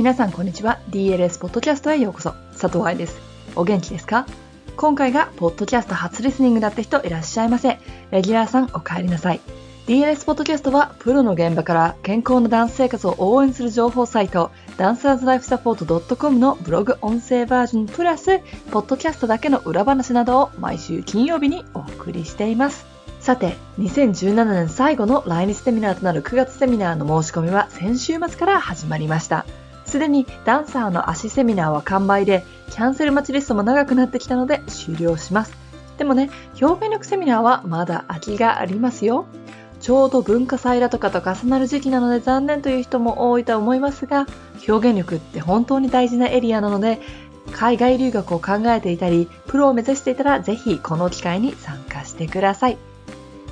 皆さんこんにちは。DLS ポッドキャストへようこそ。佐藤愛です。お元気ですか？今回がポッドキャスト初リスニングだった人いらっしゃいませ。レギュラーさんお帰りなさい。DLS ポッドキャストはプロの現場から健康なダンス生活を応援する情報サイトダンサーズライフサポート .com のブログ音声バージョンプラスポッドキャストだけの裏話などを毎週金曜日にお送りしています。さて2017年最後の来日セミナーとなる9月セミナーの申し込みは先週末から始まりました。すでにダンサーの足セミナーは完売でキャンセル待ちリストも長くなってきたので終了しますでもね表現力セミナーはまだ空きがありますよちょうど文化祭だとかと重なる時期なので残念という人も多いと思いますが、表現力って本当に大事なエリアなので、海外留学を考えていたり、プロを目指していたらぜひこの機会に参加してください。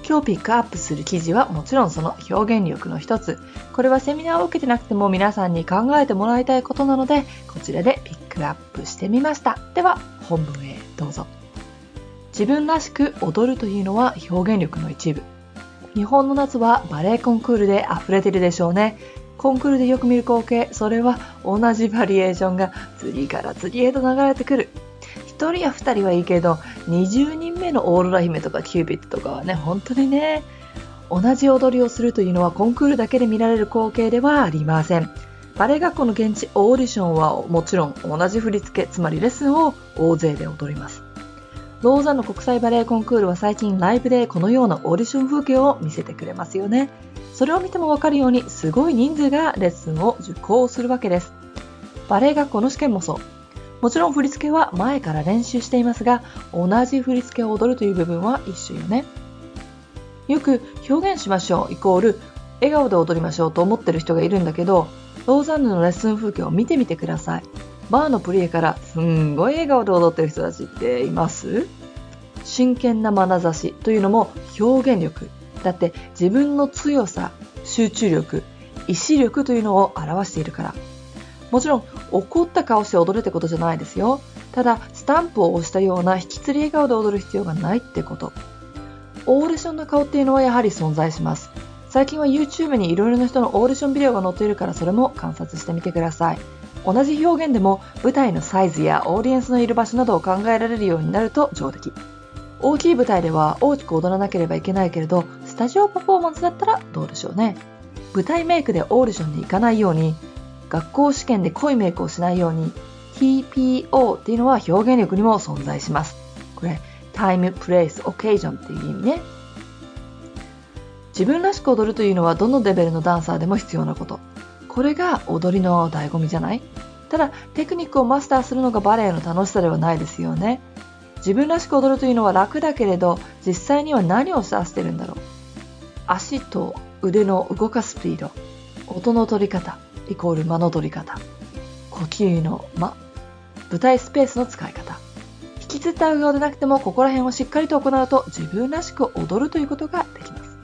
今日ピックアップする記事はもちろんその表現力の一つ。これはセミナーを受けてなくても皆さんに考えてもらいたいことなので、こちらでピックアップしてみました。では、本文へどうぞ。自分らしく踊るというのは表現力の一部。日本の夏はバレエコンクールで溢れてるでしょうね。コンクールでよく見る光景、それは同じバリエーションが次から次へと流れてくる。1人や2人はいいけど、20人目のオーロラ姫とかキューピッドとかはね、本当にね、同じ踊りをするというのはコンクールだけで見られる光景ではありません。バレエ学校の現地オーディションはもちろん同じ振り付け、つまりレッスンを大勢で踊ります。ローザの国際バレエコンクールは最近ライブでこのようなオーディション風景を見せてくれますよね。それを見てもわかるようにすごい人数がレッスンを受講するわけです。バレエ学校の試験もそう。もちろん振り付けは前から練習していますが、同じ振り付けを踊るという部分は一緒よね。よく表現しましょうイコール笑顔で踊りましょうと思ってる人がいるんだけど、ローザンヌのレッスン風景を見てみてください。バーのプリエからすんごい笑顔で踊ってる人たちっています？真剣な眼差しというのも表現力。だって自分の強さ、集中力、意志力というのを表しているから。もちろん怒った顔して踊るってことじゃないですよ。ただスタンプを押したような引きつり笑顔で踊る必要がないってこと。オーディションの顔っていうのはやはり存在します。最近は YouTube にいろいろな人のオーディションビデオが載っているからそれも観察してみてください。同じ表現でも舞台のサイズやオーディエンスのいる場所などを考えられるようになると上出来大きい舞台では大きく踊らなければいけないけれどスタジオパフォーマンスだったらどうでしょうね舞台メイクでオーディションに行かないように学校試験で濃いメイクをしないように TPO っていうのは表現力にも存在します。これタイム、プレイス、オケージョンっていう意味ね。自分らしく踊るというのはどのレベルのダンサーでも必要なこと。これが踊りの醍醐味じゃない？ただテクニックをマスターするのがバレエの楽しさではないですよね。自分らしく踊るというのは楽だけれど実際には何を指してるんだろう。足と腕の動かすスピード。音の取り方。イコール間の取り方。呼吸の間。舞台スペースの使い方。引きつった顔でなくてもここら辺をしっかりと行うと自分らしく踊るということができます。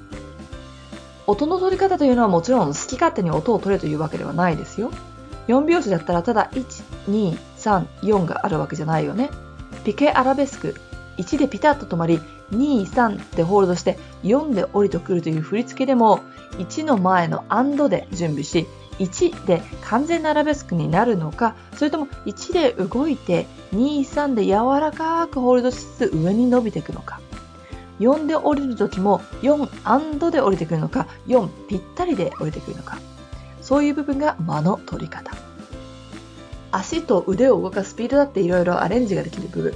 音の取り方というのはもちろん好き勝手に音を取れというわけではないですよ。4拍子だったらただ1、2、3、4があるわけじゃないよね。ピケアラベスク、1でピタッと止まり、2、3でホールドして4で降りてくるという振り付けでも1の前のアンドで準備し、1で完全なアラベスクになるのか、それとも1で動いて2、3で柔らかくホールドしつつ上に伸びていくのか。4で降りる時も4で降りてくるのか4ぴったりで降りてくるのか。そういう部分が間の取り方。足と腕を動かすスピードだっていろいろアレンジができる部分。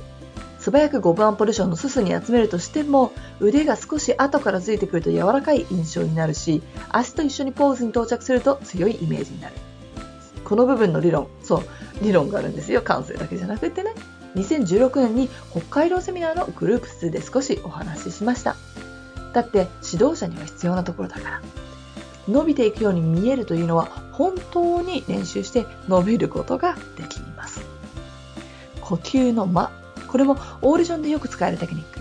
素早く5番ポジションのすすに集めるとしても腕が少し後からついてくると柔らかい印象になるし足と一緒にポーズに到着すると強いイメージになるこの部分の理論そう理論があるんですよ感性だけじゃなくてね2016年に北海道セミナーのグループ2で少しお話ししました。だって指導者には必要なところだから。伸びていくように見えるというのは本当に練習して伸びることができます。呼吸の間。これもオーディションでよく使えるテクニック。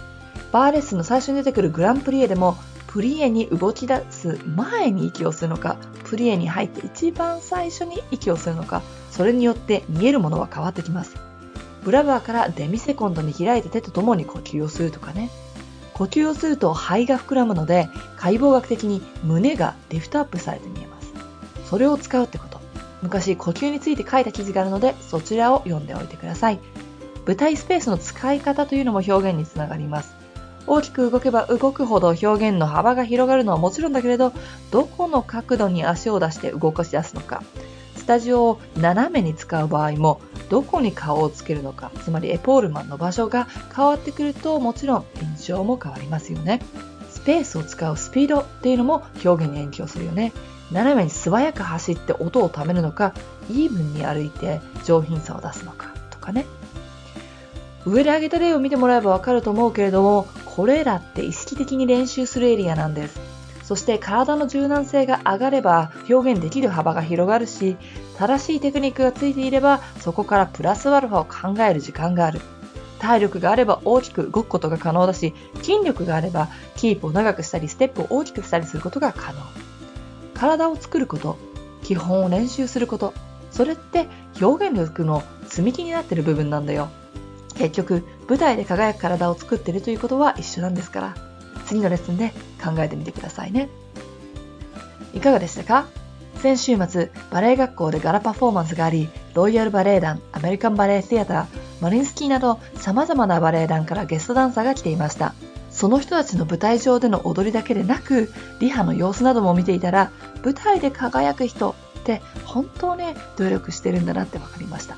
バーレッスンの最初に出てくるグランプリエでもプリエに動き出す前に息をするのか、プリエに入って一番最初に息をするのか、それによって見えるものは変わってきます。ブラバーからデミセコンドに開いた手とともに呼吸をするとかね。呼吸をすると肺が膨らむので解剖学的に胸がリフトアップされて見えます。それを使うってこと。昔呼吸について書いた記事があるのでそちらを読んでおいてください。舞台スペースの使い方というのも表現につながります。大きく動けば動くほど表現の幅が広がるのはもちろんだけれど、どこの角度に足を出して動かし出すのか、スタジオを斜めに使う場合も、どこに顔をつけるのか、つまりエポールマンの場所が変わってくると、もちろん印象も変わりますよね。スペースを使うスピードっていうのも表現に影響するよね。斜めに素早く走って音をためるのか、イーブンに歩いて上品さを出すのかとかね。上で挙げた例を見てもらえばわかると思うけれども、これらって意識的に練習するエリアなんです。そして体の柔軟性が上がれば表現できる幅が広がるし、正しいテクニックがついていればそこからプラスアルファを考える時間がある。体力があれば大きく動くことが可能だし、筋力があればキープを長くしたり、ステップを大きくしたりすることが可能。体を作ること、基本を練習すること、それって表現力の積み木になってる部分なんだよ。結局、舞台で輝く体を作ってるということは一緒なんですから、次のレッスンで考えてみてくださいね。いかがでしたか？先週末、バレエ学校でガラパフォーマンスがあり、ロイヤルバレエ団、アメリカンバレエシアター、マリンスキーなど様々なバレエ団からゲストダンサーが来ていました。その人たちの舞台上での踊りだけでなく、リハの様子なども見ていたら、舞台で輝く人って本当ね、努力してるんだなって分かりました。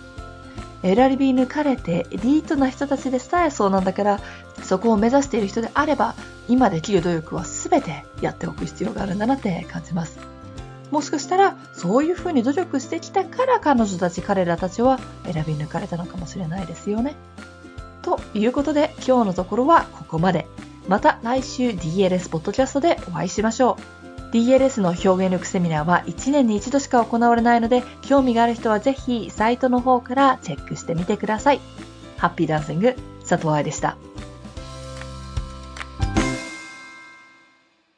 選び抜かれてエリートな人たちでさえそうなんだから、そこを目指している人であれば、今できる努力は全てやっておく必要があるんだなって感じます。もしかしたら、そういうふうに努力してきたから彼女たち、彼らたちは選び抜かれたのかもしれないですよね。ということで、今日のところはここまで。また来週 DLS ポッドキャストでお会いしましょう。DLS の表現力セミナーは1年に1度しか行われないので、興味がある人はぜひサイトの方からチェックしてみてください。ハッピーダンシング、佐藤愛でした。